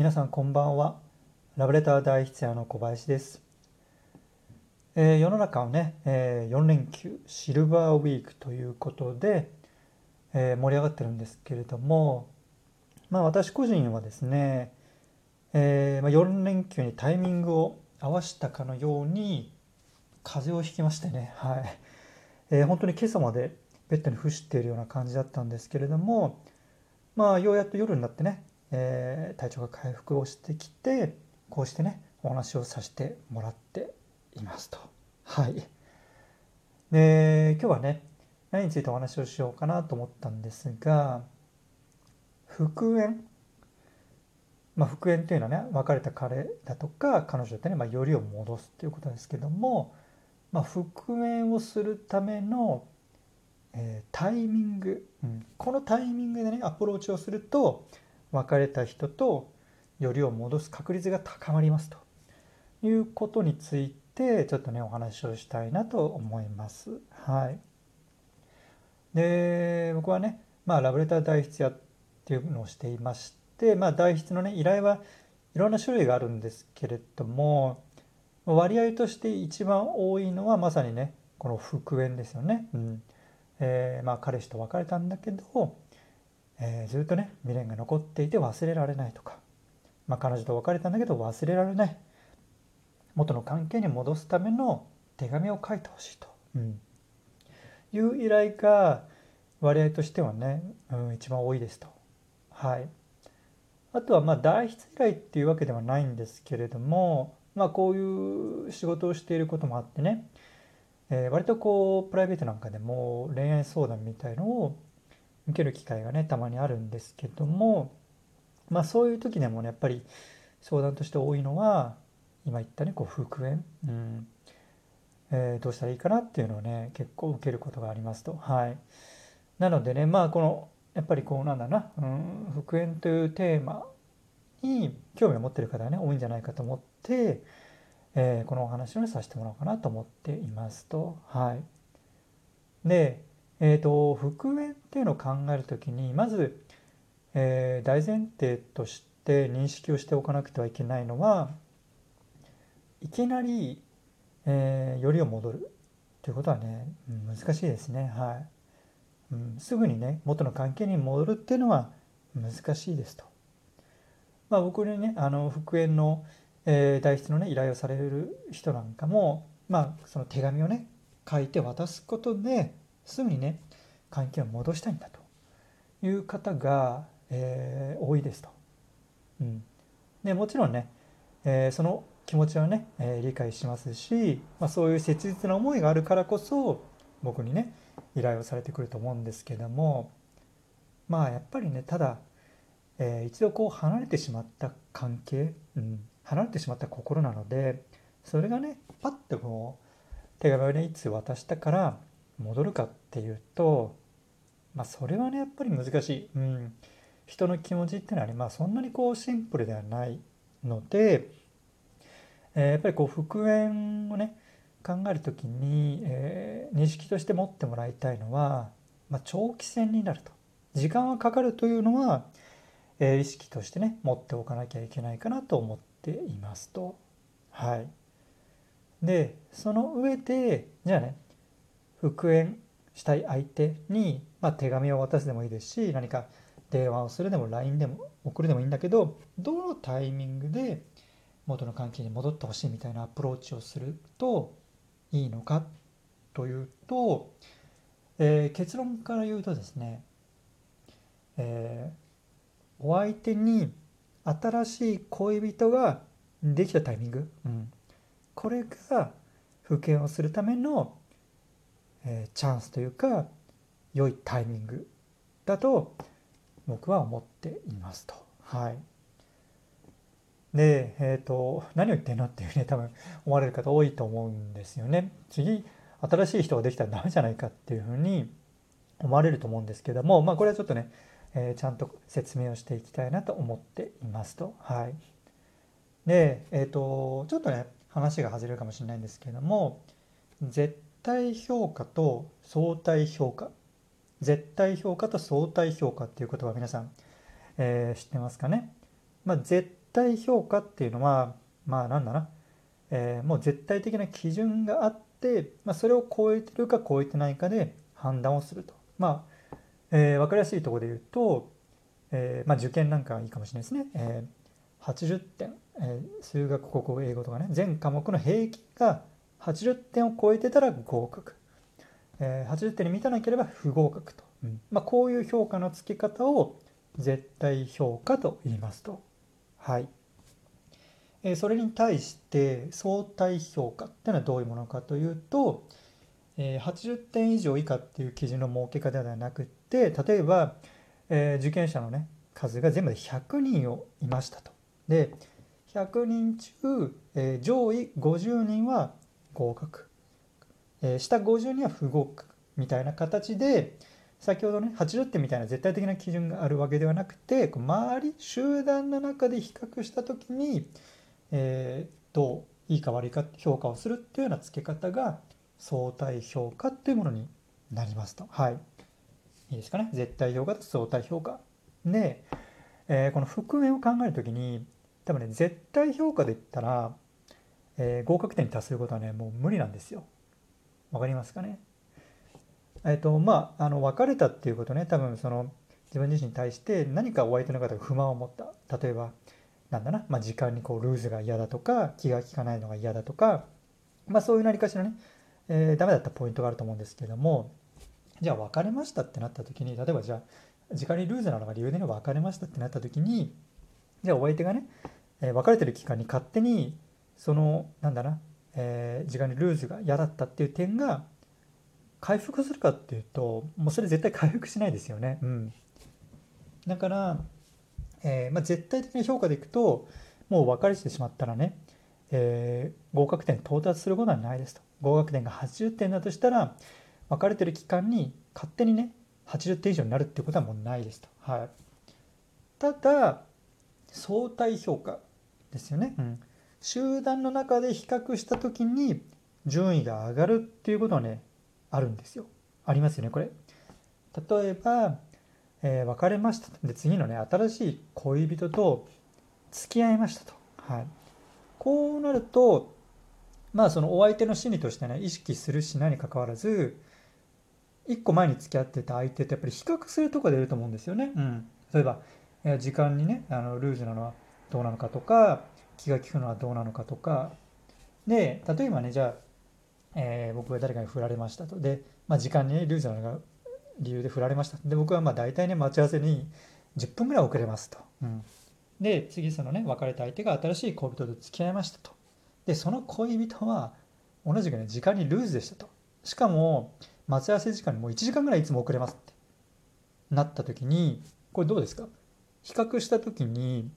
皆さんこんばんは。ラブレター大筆屋の小林です、えー、世の中はね、えー、4連休シルバーウィークということで、えー、盛り上がってるんですけれどもまあ私個人はですね、えまあ、4連休にタイミングを合わしたかのように風邪をひきましてねはい、え、本当に今朝までベッドに伏しているような感じだったんですけれどもまあようやっと夜になってねえー、体調が回復をしてきてこうしてねお話をさせてもらっていますと。はい。で今日はね何についてお話をしようかなと思ったんですが復縁まあ、復縁というのはね別れた彼だとか彼女ってね、まあ、よりを戻すということですけども、まあ、復縁をするための、え、タイミング、うん、このタイミングでねアプローチをすると別れた人とよりを戻す確率が高まりますということについてちょっとねお話をしたいなと思います。はい、で僕はね、まあ、ラブレター代筆屋っていうのをしていまして、まあ、代筆のね依頼はいろんな種類があるんですけれども割合として一番多いのはまさにねこの復縁ですよね。うんえー、まあ彼氏と別れたんだけどえー、ずっとね未練が残っていて忘れられないとか、まあ、彼女と別れたんだけど忘れられない。元の関係に戻すための手紙を書いてほしいと、うん、いう依頼が割合としてはね、うん、一番多いですと。はい、あとはまあ代筆依頼っていうわけではないんですけれども、まあ、こういう仕事をしていることもあってね、えー、割とこうプライベートなんかでも恋愛相談みたいのを受ける機会がねたまにあるんですけどもまあそういう時でもねやっぱり相談として多いのは今言ったねこう復縁、うん。えー、どうしたらいいかなっていうのをね結構受けることがありますと。はい。なのでねまあこのやっぱりこうなんだな、うん、復縁というテーマに興味を持ってる方はね多いんじゃないかと思って、えー、このお話を、ね、させてもらおうかなと思っていますと。はい。でえーと、復縁っていうのを考える時にまず、えー、大前提として認識をしておかなくてはいけないのはいきなり、えー、よりを戻るということはねうん難しいですねはい、うん、すぐにね元の関係に戻るっていうのは難しいですと。まあ、僕にねあの復縁の、えー、代筆のね依頼をされる人なんかもまあその手紙をね書いて渡すことですぐにね関係を戻したいんだという方が、えー、多いですと。うん、でもちろんね、えー、その気持ちはね、えー、理解しますし、まあ、そういう切実な思いがあるからこそ僕にね依頼をされてくると思うんですけどもまあやっぱりねただ、えー、一度こう離れてしまった関係、うん、離れてしまった心なのでそれがねパッとこう手紙をねいつ渡したから戻るかっていうとまあそれはねやっぱり難しい、うん、人の気持ちっていうのはね、まあ、そんなにこうシンプルではないので、えー、やっぱりこう復縁をね考える時に、えー、認識として持ってもらいたいのは、まあ、長期戦になると。時間はかかるというのは、えー、意識としてね持っておかなきゃいけないかなと思っていますと。はい、でその上でじゃあね復縁したい相手に、まあ、手紙を渡すでもいいですし何か電話をするでも LINE でも送るでもいいんだけどどのタイミングで元の関係に戻ってほしいみたいなアプローチをするといいのかというと、えー、結論から言うとですね、えー、お相手に新しい恋人ができたタイミング、うん、これが復縁をするためのえ、チャンスというか良いタイミングだと僕は思っていますと。はい、で、えーと、何を言ってんのっていうね多分思われる方多いと思うんですよね。次新しい人ができたらダメじゃないかっていうふうに思われると思うんですけどもまあこれはちょっとね、えー、ちゃんと説明をしていきたいなと思っていますと。はい、でえ、ー、とちょっとね話が外れるかもしれないんですけども絶対評価と相対評価絶対評価と相対評価っていう言葉皆さん、えー、知ってますかね、まあ、絶対評価っていうのはまあなんだな、えー、もう絶対的な基準があって、まあ、それを超えてるか超えてないかで判断をすると。まあ、えー、分かりやすいところで言うと、えー、まあ、受験なんかいいかもしれないですね。えー、80点、え、数学、国語、英語とかね、全科目の平均が80点を超えてたら合格。えー、80点に満たなければ不合格と。うん、まあ、こういう評価のつけ方を絶対評価と言いますと。はい。えー、それに対して相対評価っていうのはどういうものかというと、えー、80点以上以下っていう基準の設け方ではなくって例えば、えー、受験者のね数が全部で100人をいましたと。で100人中、えー、上位50人は合格、えー、下50人は不合格みたいな形で先ほどね80点みたいな絶対的な基準があるわけではなくて周り集団の中で比較した時に、えー、どういいか悪いか評価をするっていうような付け方が相対評価っていうものになりますと。はい。いいですかね。絶対評価と相対評価。で、えー、この復縁を考えるときに多分ね絶対評価で言ったら、えー、合格点に達することはねもう無理なんですよ。わかりますかね？えっ、ー、とまああの別れたっていうことね多分その自分自身に対して何かお相手の方が不満を持った例えばなんだな、まあ、時間にこうルーズが嫌だとか気が利かないのが嫌だとか、まあ、そういう何かしらね、えー、ダメだったポイントがあると思うんですけれどもじゃあ別れましたってなった時に例えばじゃあ時間にルーズなのが理由でね別れましたってなった時にじゃあお相手がね、えー、別れてる期間に勝手にそのなんだな、えー、時間にルーズが嫌だったっていう点が回復するかっていうともうそれ絶対回復しないですよね。うん、だから、えーまあ、絶対的な評価でいくともう別れてしまったらね、えー、合格点到達することはないですと。合格点が80点だとしたら別れてる期間に勝手にね80点以上になるっていうことはもうないですと。はい、ただ相対評価ですよね。うん、集団の中で比較した時に順位が上がるっていうことはねあるんですよ。ありますよね、これ。例えば、えー、別れましたで、次のね、新しい恋人と付き合いましたと。はい。こうなると、まあそのお相手の心理としてね、意識するしないにかかわらず、一個前に付き合ってた相手とやっぱり比較するとこ出ると思うんですよね。うん。例えば、え時間にね、あのルーズなのはどうなのかとか、気が利くのはどうなのかとか、で、例えばね、じゃあ、えー、僕が誰かに振られましたと。で、まあ、時間に、ね、ルーズなのが理由で振られました。で、僕はまあ大体ね、待ち合わせに10分ぐらい遅れますと。うん、で、次そのね、別れた相手が新しい恋人と付き合いましたと。で、その恋人は同じくね、時間にルーズでしたと。しかも、待ち合わせ時間にもう1時間ぐらいいつも遅れますってなった時に、これどうですか？比較した時に、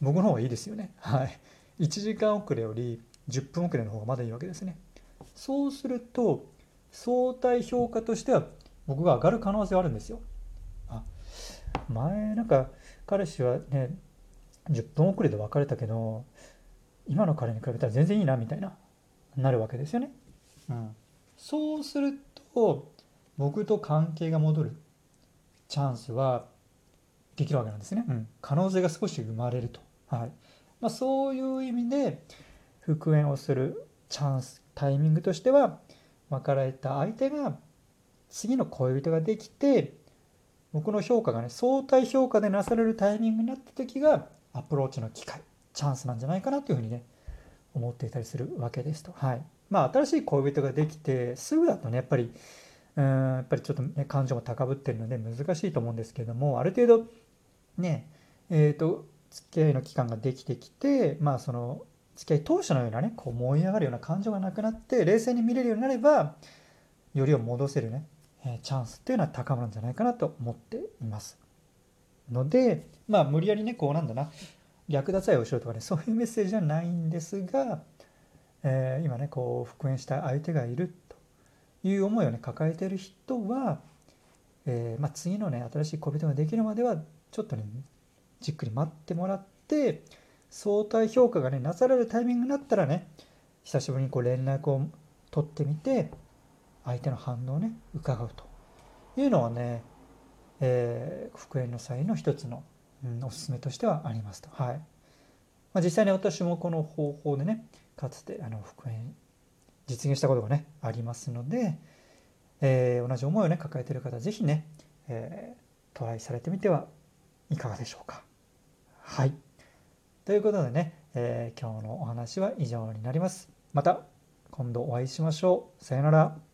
僕の方がいいですよね。はい。1時間遅れより10分遅れの方がまだいいわけですね。そうすると相対評価としては僕が上がる可能性はあるんですよ。あ前なんか彼氏はね10分遅れで別れたけど今の彼に比べたら全然いいなみたいななるわけですよね。うん、そうすると僕と関係が戻るチャンスはできるわけなんですね。うん、可能性が少し生まれると。はいまあ、そういう意味で復縁をするチャンスタイミングとしては別れた相手が次の恋人ができて僕の評価がね相対評価でなされるタイミングになった時がアプローチの機会チャンスなんじゃないかなというふうにね思っていたりするわけですと。はいまあ、新しい恋人ができてすぐだとねやっぱりうんやっぱりちょっと、ね、感情も高ぶってるので難しいと思うんですけれどもある程度ねえっ、ー、と付き合いの期間ができてきてまあその付き合い当初のようなねこう燃え上がるような感情がなくなって冷静に見れるようになればよりを戻せるね、えチャンスっていうのは高まるんじゃないかなと思っています。のでまあ無理やりねこうなんだな略奪愛をしろとかねそういうメッセージじゃないんですが、えー、今ねこう復縁した相手がいるという思いをね抱えている人は、えー、まあ、次のね新しい恋人ができるまではちょっとねじっくり待ってもらって相対評価がねなされるタイミングになったらね久しぶりにこう連絡を取ってみて相手の反応をね伺うというのはね、えー、復縁の際の一つの、うん、おすすめとしてはありますと。はいまあ、実際に私もこの方法でねかつてあの復縁実現したことがねありますので、えー、同じ思いをね抱えている方是非ね、えー、トライされてみてはいかがでしょうか。はいということでね、えー、今日のお話は以上になります。また今度お会いしましょう。さよなら。